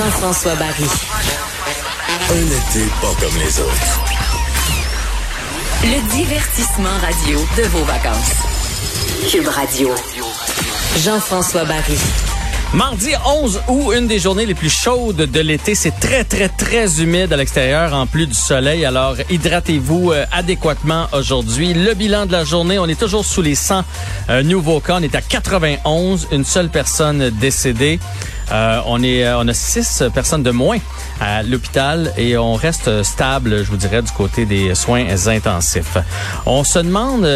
Jean-François Barry. Un été pas comme les autres. Le divertissement radio de vos vacances. Cube Radio. Jean-François Barry. Mardi 11 août, une des journées les plus chaudes de l'été. C'est très, très, très humide à l'extérieur en plus du soleil. Alors, hydratez-vous euh, adéquatement aujourd'hui. Le bilan de la journée, on est toujours sous les 100 euh, nouveaux cas. On est à 91, une seule personne décédée. Euh, on est, on a six personnes de moins à l'hôpital et on reste stable, je vous dirais, du côté des soins intensifs. On se demande,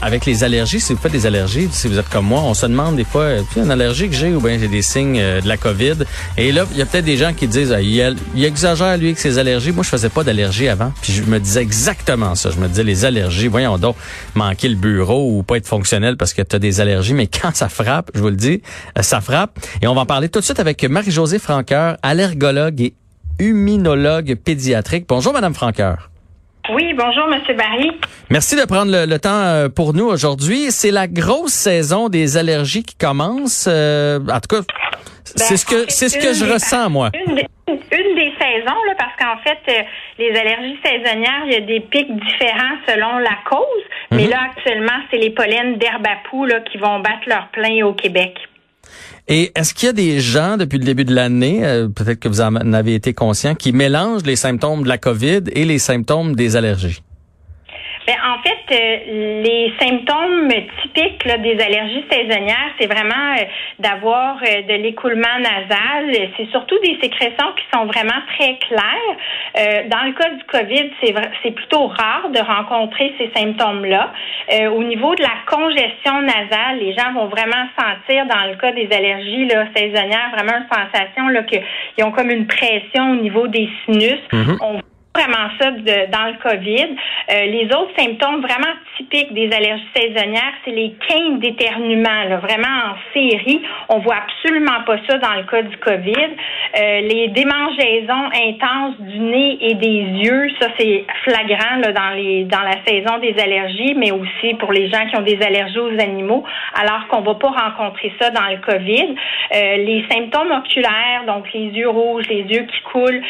avec les allergies, si vous faites des allergies, si vous êtes comme moi, on se demande des fois, une allergie que j'ai ou bien j'ai des signes de la COVID. Et là, il y a peut-être des gens qui disent, ah, il, exagère lui avec ses allergies. Moi, je faisais pas d'allergie avant, puis je me disais exactement ça. Je me disais les allergies, voyons donc, manquer le bureau ou pas être fonctionnel parce que tu des allergies. Mais quand ça frappe, je vous le dis, ça frappe. Et on va en parler tout de suite avec Marie-Josée Franqueur, allergologue et immunologue pédiatrique. Bonjour, Madame Franqueur. Oui, bonjour, Monsieur Barry. Merci de prendre le, le temps pour nous aujourd'hui. C'est la grosse saison des allergies qui commence. Euh, en tout cas, ben, c'est ce que c'est ce que je des, ressens moi. Une des, une des saisons là, parce qu'en fait, euh, les allergies saisonnières, il y a des pics différents selon la cause. Mm -hmm. Mais là, actuellement, c'est les pollens d'herbe à poux là qui vont battre leur plein au Québec. Et est-ce qu'il y a des gens depuis le début de l'année, euh, peut-être que vous en avez été conscient, qui mélangent les symptômes de la COVID et les symptômes des allergies? Bien, en fait, euh, les symptômes typiques là, des allergies saisonnières, c'est vraiment euh, d'avoir euh, de l'écoulement nasal. C'est surtout des sécrétions qui sont vraiment très claires. Euh, dans le cas du COVID, c'est plutôt rare de rencontrer ces symptômes-là. Euh, au niveau de la congestion nasale, les gens vont vraiment sentir, dans le cas des allergies là, saisonnières, vraiment une sensation qu'ils ont comme une pression au niveau des sinus. Mm -hmm. On vraiment ça de, dans le COVID. Euh, les autres symptômes vraiment typiques des allergies saisonnières, c'est les quintes d'éternuement, là, vraiment en série. On voit absolument pas ça dans le cas du COVID. Euh, les démangeaisons intenses du nez et des yeux, ça c'est flagrant là, dans les dans la saison des allergies, mais aussi pour les gens qui ont des allergies aux animaux, alors qu'on va pas rencontrer ça dans le COVID. Euh, les symptômes oculaires, donc les yeux rouges, les yeux qui coulent,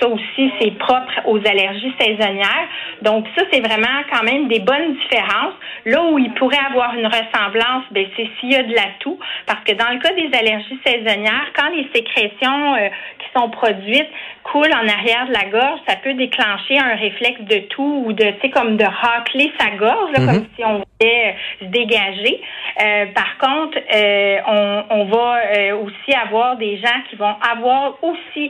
ça aussi c'est propre aux allergies saisonnières. Donc ça, c'est vraiment quand même des bonnes différences. Là où il pourrait avoir une ressemblance, ben, c'est s'il y a de l'atout, parce que dans le cas des allergies saisonnières, quand les sécrétions euh, qui sont produites coulent en arrière de la gorge, ça peut déclencher un réflexe de tout ou de, tu sais, comme de racler sa gorge, là, mm -hmm. comme si on voulait se dégager. Euh, par contre, euh, on, on, va aussi avoir des gens qui vont avoir aussi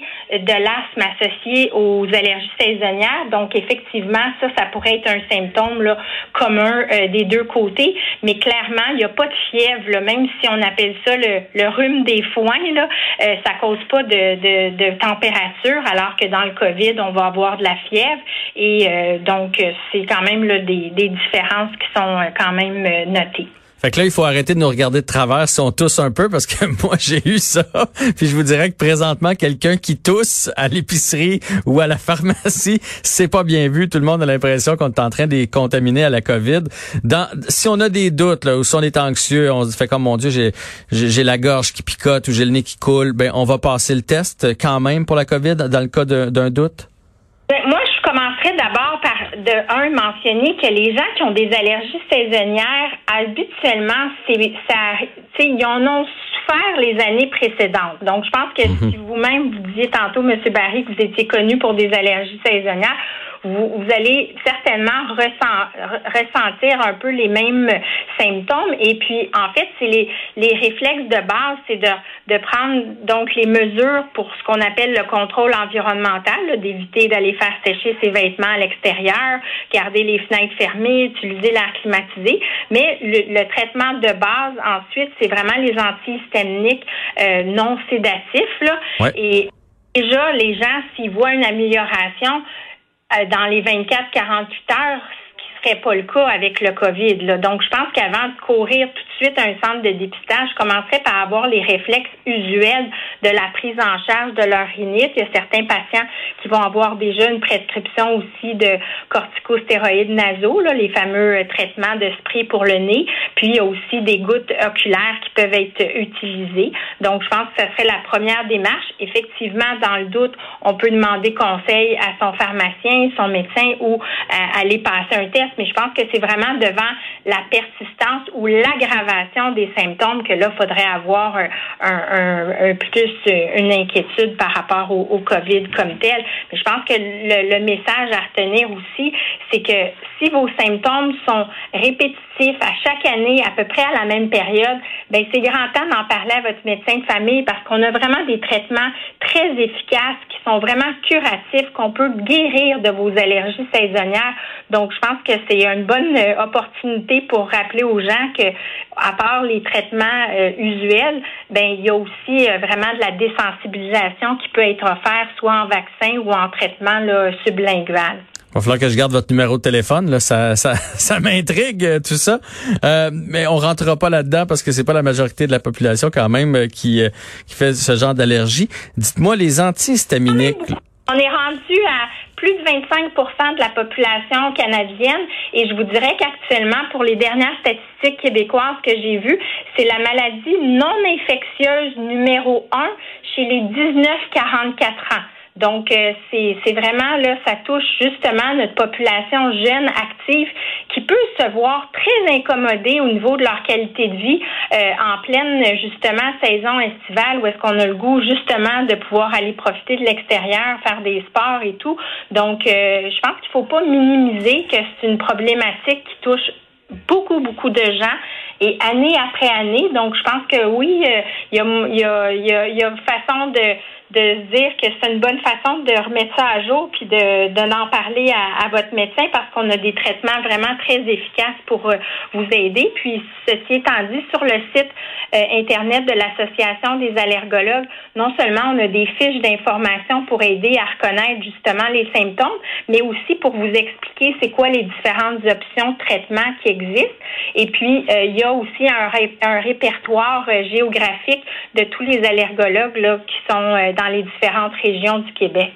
de l'asthme associé aux allergies saisonnières. Donc, effectivement, ça, ça pourrait être un symptôme là, commun euh, des deux côtés. Mais clairement, il n'y a pas de fièvre, là, même si on appelle ça le, le rhume des foins, là, euh, ça cause pas de, de, de, température, alors que dans le COVID, on va avoir de la fièvre. Et euh, donc, c'est quand même là, des, des différences qui sont quand même notées. Fait que là, il faut arrêter de nous regarder de travers si on tousse un peu parce que moi, j'ai eu ça. Puis je vous dirais que présentement, quelqu'un qui tousse à l'épicerie ou à la pharmacie, c'est pas bien vu. Tout le monde a l'impression qu'on est en train de contaminer à la COVID. Dans, si on a des doutes, là, ou si on est anxieux, on se fait comme, mon Dieu, j'ai, j'ai la gorge qui picote ou j'ai le nez qui coule, ben, on va passer le test quand même pour la COVID dans le cas d'un doute? Ben, moi, je commencerais d'abord par, de un, mentionner que les gens qui ont des allergies saisonnières, habituellement, c'est, ça, ils en ont souffert les années précédentes. Donc, je pense que -hmm. si vous-même, vous disiez tantôt, M. Barry, que vous étiez connu pour des allergies saisonnières, vous, vous allez certainement ressentir un peu les mêmes symptômes. Et puis, en fait, c'est les, les réflexes de base, c'est de, de prendre donc les mesures pour ce qu'on appelle le contrôle environnemental, d'éviter d'aller faire sécher ses vêtements à l'extérieur, garder les fenêtres fermées, utiliser l'air climatisé. Mais le, traitement de base, ensuite, c'est vraiment les antihistaminiques euh, non sédatifs. Là. Et déjà, les gens, s'ils voient une amélioration dans les 24-48 heures, serait pas le cas avec le COVID. Là. Donc, je pense qu'avant de courir tout de suite à un centre de dépistage, je commencerais par avoir les réflexes usuels de la prise en charge de leur rhinite. Il y a certains patients qui vont avoir déjà une prescription aussi de corticostéroïdes nasaux, les fameux euh, traitements de spray pour le nez. Puis, il y a aussi des gouttes oculaires qui peuvent être utilisées. Donc, je pense que ce serait la première démarche. Effectivement, dans le doute, on peut demander conseil à son pharmacien, son médecin ou euh, aller passer un test mais je pense que c'est vraiment devant la persistance ou l'aggravation des symptômes que là, faudrait avoir un, plus une inquiétude par rapport au, COVID comme tel. Mais je pense que le message à retenir aussi, c'est que si vos symptômes sont répétitifs à chaque année, à peu près à la même période, ben c'est grand temps d'en parler à votre médecin de famille parce qu'on a vraiment des traitements très efficaces qui sont vraiment curatifs, qu'on peut guérir de vos allergies saisonnières. Donc, je pense que c'est une bonne euh, opportunité pour rappeler aux gens que, à part les traitements euh, usuels, ben il y a aussi euh, vraiment de la désensibilisation qui peut être offerte soit en vaccin ou en traitement là, sublingual. Il va falloir que je garde votre numéro de téléphone. Là. Ça, ça, ça m'intrigue, tout ça. Euh, mais on rentrera pas là-dedans parce que c'est pas la majorité de la population quand même qui, qui fait ce genre d'allergie. Dites-moi, les antihistaminiques... On est rendu à plus de 25% de la population canadienne et je vous dirais qu'actuellement, pour les dernières statistiques québécoises que j'ai vues, c'est la maladie non infectieuse numéro un chez les 19-44 ans. Donc, euh, c'est vraiment là, ça touche justement notre population jeune, active, qui peut se voir très incommodée au niveau de leur qualité de vie euh, en pleine justement saison estivale où est-ce qu'on a le goût justement de pouvoir aller profiter de l'extérieur, faire des sports et tout. Donc, euh, je pense qu'il faut pas minimiser que c'est une problématique qui touche beaucoup, beaucoup de gens et année après année. Donc, je pense que oui, il y, a, y, a, y, a, y a façon de de dire que c'est une bonne façon de remettre ça à jour puis de d'en parler à, votre médecin parce qu'on a des traitements vraiment très efficaces pour euh, vous aider. Puis ceci étant dit, sur le site euh, internet de l'association des allergologues, non seulement on a des fiches d'information pour aider à reconnaître justement les symptômes, mais aussi pour vous expliquer c'est quoi les différentes options de traitement qui existent. Et puis euh, il y a aussi un, un répertoire géographique de tous les allergologues là qui sont dans les différentes régions du Québec.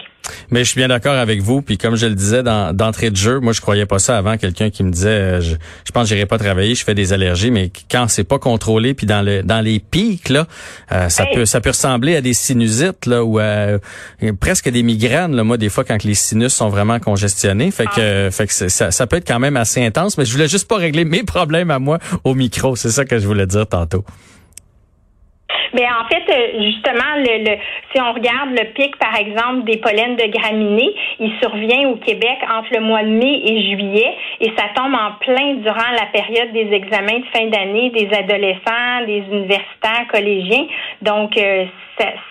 Mais je suis bien d'accord avec vous. Puis comme je le disais d'entrée de jeu, moi je croyais pas ça avant. Quelqu'un qui me disait, euh, je, je pense que j'irai pas travailler, je fais des allergies, mais quand c'est pas contrôlé, puis dans le dans les pics là, euh, ça peut ça peut ressembler à des sinusites là ou à, presque des migraines. Là, moi des fois quand les sinus sont vraiment congestionnés, fait que ah. fait que ça, ça peut être quand même assez intense. Mais je voulais juste pas régler mes problèmes à moi au micro. C'est ça que je voulais dire tantôt. Mais en fait, euh, justement, le, si on regarde le pic, par exemple, des pollens de graminées, il survient au Québec entre le mois de mai et juillet et ça tombe en plein durant la période des examens de fin d'année des adolescents, des universitaires, collégiens. Donc, euh,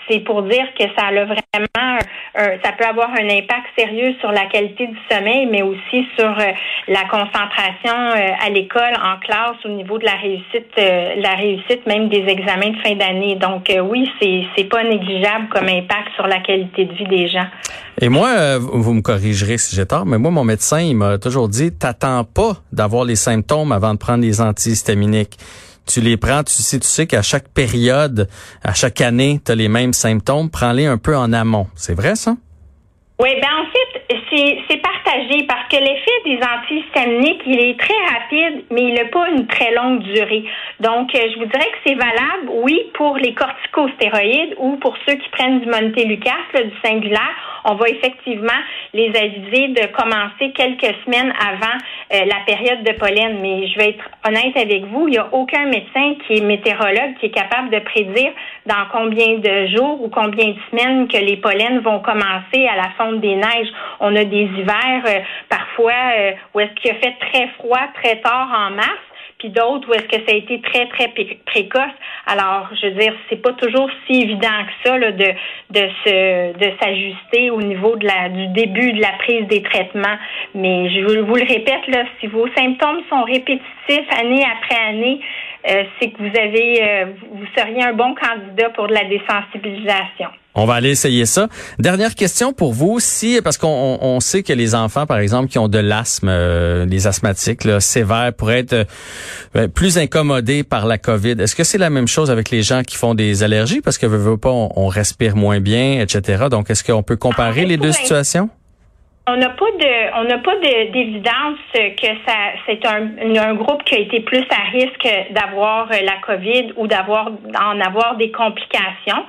c'est pour dire que ça a vraiment, ça peut avoir un impact sérieux sur la qualité du sommeil, mais aussi sur euh, la concentration à l'école, en classe, au niveau de la réussite, la réussite même des examens de fin d'année. Donc euh, oui, c'est c'est pas négligeable comme impact sur la qualité de vie des gens. Et moi, euh, vous me corrigerez si j'ai tort, mais moi mon médecin, il m'a toujours dit t'attends pas d'avoir les symptômes avant de prendre les antihistaminiques. Tu les prends, tu sais, tu sais qu'à chaque période, à chaque année, tu as les mêmes symptômes, prends-les un peu en amont. C'est vrai ça? Oui, ben c'est partagé parce que l'effet des antihistaminiques, il est très rapide, mais il n'a pas une très longue durée. Donc, euh, je vous dirais que c'est valable, oui, pour les corticostéroïdes ou pour ceux qui prennent du montelukast, du singulaire. On va effectivement les aviser de commencer quelques semaines avant euh, la période de pollen. Mais je vais être honnête avec vous, il n'y a aucun médecin qui est météorologue qui est capable de prédire dans combien de jours ou combien de semaines que les pollens vont commencer à la fonte des neiges. Des hivers parfois où est-ce qu'il a fait très froid très tard en mars puis d'autres où est-ce que ça a été très, très précoce. Alors, je veux dire, c'est pas toujours si évident que ça là, de, de se de s'ajuster au niveau de la du début de la prise des traitements. Mais je vous le répète, là, si vos symptômes sont répétitifs année après année, euh, c'est que vous avez euh, vous seriez un bon candidat pour de la désensibilisation. On va aller essayer ça. Dernière question pour vous, si parce qu'on on sait que les enfants, par exemple, qui ont de l'asthme, euh, les asthmatiques là, sévères, pourraient être euh, ben, plus incommodés par la COVID. Est-ce que c'est la même chose avec les gens qui font des allergies? Parce que veut, pas, on, respire moins bien, etc. Donc, est-ce qu'on peut comparer ah, les deux situations? On n'a pas de, on n'a pas d'évidence que ça, c'est un, un groupe qui a été plus à risque d'avoir la COVID ou d'avoir, en avoir des complications.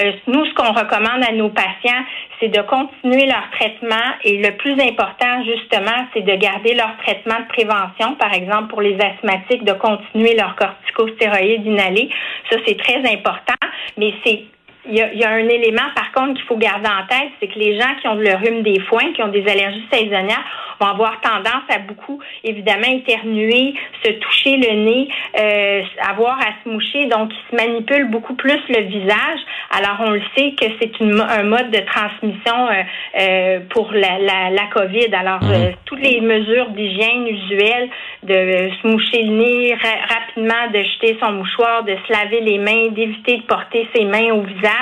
Euh, nous, ce qu'on recommande à nos patients, c'est de continuer leur traitement et le plus important, justement, c'est de garder leur traitement de prévention. Par exemple, pour les asthmatiques, de continuer leur corticostéroïde inhalé. Ça, c'est très important, mais c'est il y, a, un élément, par contre, qu'il faut garder en tête, c'est que les gens qui ont le rhume des foins, qui ont des allergies saisonnières, vont avoir tendance à beaucoup, évidemment, éternuer, se toucher le nez, euh, avoir à se moucher. Donc, ils se manipulent beaucoup plus le visage. Alors, on le sait que c'est un mode de transmission euh, euh, pour la, la, la, COVID. Alors, mhm. toutes les mesures d'hygiène usuelles, de se moucher le nez rapidement, de jeter son mouchoir, de se laver les mains, d'éviter de porter ses mains au visage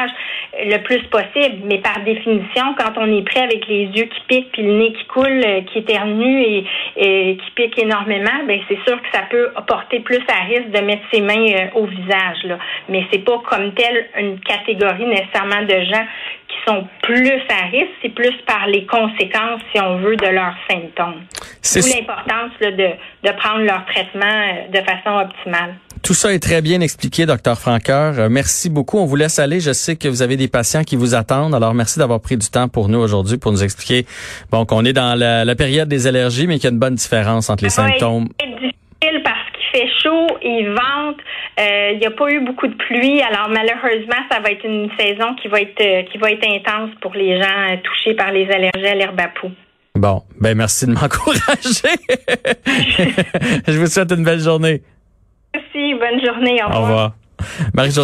le plus possible. Mais par définition, quand on est prêt avec les yeux qui piquent puis le nez qui coule, qui éternue et, et qui pique énormément, ben c'est sûr que ça peut porter plus à risque de mettre ses mains euh, au visage. Là. Mais c'est pas comme telle une catégorie nécessairement de gens qui sont plus à risque, c'est plus par les conséquences, si on veut, de leurs symptômes. C'est l'importance de, de prendre leur traitement euh, de façon optimale. Tout ça est très bien expliqué, docteur Franqueur. Euh, merci beaucoup. On vous laisse aller. Je sais que vous avez des patients qui vous attendent. Alors, merci d'avoir pris du temps pour nous aujourd'hui pour nous expliquer bon qu'on est dans la, période des allergies, mais qu'il y a une bonne différence entre les symptômes. C'est difficile parce qu'il fait chaud, il vente, euh, il n'y a pas eu beaucoup de pluie. Alors, malheureusement, ça va être une saison qui va être euh, qui va être intense pour les gens touchés par les allergies à l'herbe à poux. Bon, ben merci de m'encourager. Je vous souhaite une belle journée. Merci, bonne journée. Au revoir. Au revoir. Marie-Josée